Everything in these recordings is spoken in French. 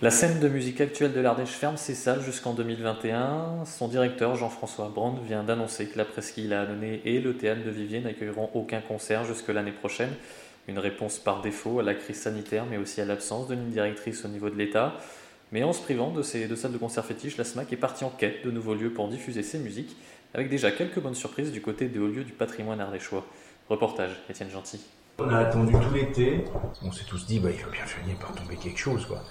La scène de musique actuelle de l'Ardèche ferme ses salles jusqu'en 2021. Son directeur, Jean-François Brand, vient d'annoncer que la presqu'île à Annonay et le théâtre de Vivier n'accueilleront aucun concert jusque l'année prochaine. Une réponse par défaut à la crise sanitaire, mais aussi à l'absence de ligne directrice au niveau de l'État. Mais en se privant de ces deux salles de concert fétiches, la SMAC est partie en quête de nouveaux lieux pour diffuser ses musiques, avec déjà quelques bonnes surprises du côté des hauts lieux du patrimoine ardéchois. Reportage, Étienne Gentil. On a attendu tout l'été. On s'est tous dit, bah, il va bien finir par tomber quelque chose, quoi.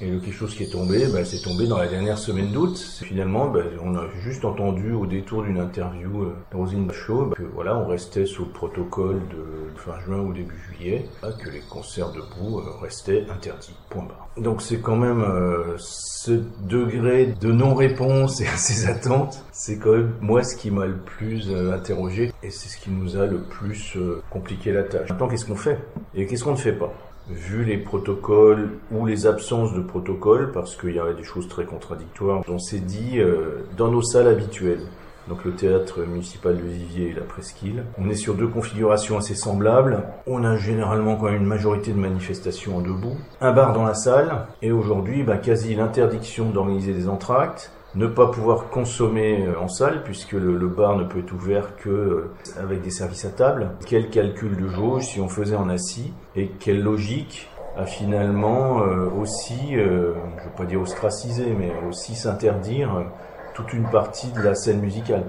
Et quelque chose qui est tombé, bah, c'est tombé dans la dernière semaine d'août. Finalement, bah, on a juste entendu au détour d'une interview euh, de Rosine Bachot bah, que voilà, on restait sous le protocole de fin juin ou début juillet, bah, que les concerts debout euh, restaient interdits. Point barre. Donc c'est quand même euh, ce degré de non-réponse et à ces attentes, c'est quand même moi ce qui m'a le plus euh, interrogé et c'est ce qui nous a le plus euh, compliqué la tâche. Maintenant, qu'est-ce qu'on fait et qu'est-ce qu'on ne fait pas? Vu les protocoles ou les absences de protocoles, parce qu'il y avait des choses très contradictoires, on s'est dit, euh, dans nos salles habituelles, donc le théâtre municipal de Vivier et la Presqu'île, on est sur deux configurations assez semblables. On a généralement quand même une majorité de manifestations en debout, un bar dans la salle, et aujourd'hui, bah, quasi l'interdiction d'organiser des entractes, ne pas pouvoir consommer euh, en salle puisque le, bar ne peut être ouvert que euh, avec des services à table. Quel calcul de jauge si on faisait en assis et quelle logique a finalement euh, aussi, je veux pas dire ostraciser, mais aussi s'interdire toute une partie de la scène musicale.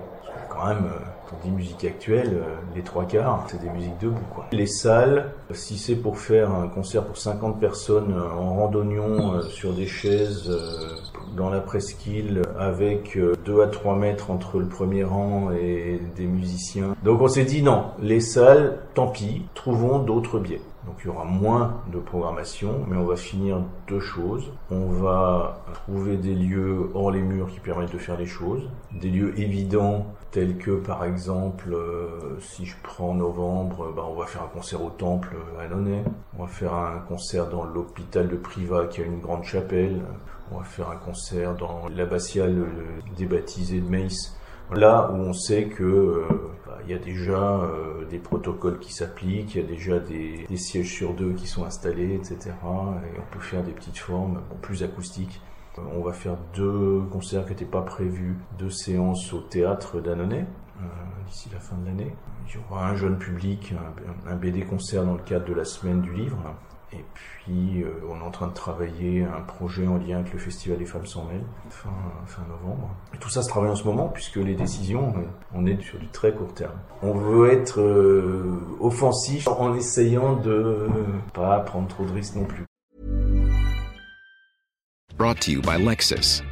Quand même, euh, quand on dit musique actuelle, euh, les trois quarts, c'est des musiques debout. Quoi. Les salles, si c'est pour faire un concert pour 50 personnes euh, en randonnion euh, sur des chaises euh, dans la presqu'île avec 2 à 3 mètres entre le premier rang et des musiciens. Donc on s'est dit non, les salles, tant pis, trouvons d'autres biais. Donc il y aura moins de programmation, mais on va finir deux choses. On va trouver des lieux hors les murs qui permettent de faire les choses, des lieux évidents tels que par exemple, euh, si je prends novembre, bah, on va faire un concert au temple à Annonay, on va faire un concert dans l'hôpital de Privas qui a une grande chapelle, on va faire un concert dans l'abbatiale euh, débaptisée de Maïs. Là où on sait que euh, bah, il y a déjà euh, des protocoles qui s'appliquent, il y a déjà des, sièges sur deux qui sont installés, etc. Et on peut faire des petites formes plus acoustiques. Euh, On va faire deux concerts qui n'étaient pas prévus, deux séances au théâtre d'Annonay d'ici la fin de l'année. Il y aura un jeune public, un, un BD concert dans le cadre de la semaine du livre. Et puis, euh, on est en train de travailler un projet en lien avec le Festival des Femmes s'en mêlent, fin, fin novembre. Tout ça se travaille en ce moment, puisque les décisions, on est sur du très court terme. On veut être euh, offensif en essayant de euh, pas prendre trop de risques non plus. Brought to you by Lexus.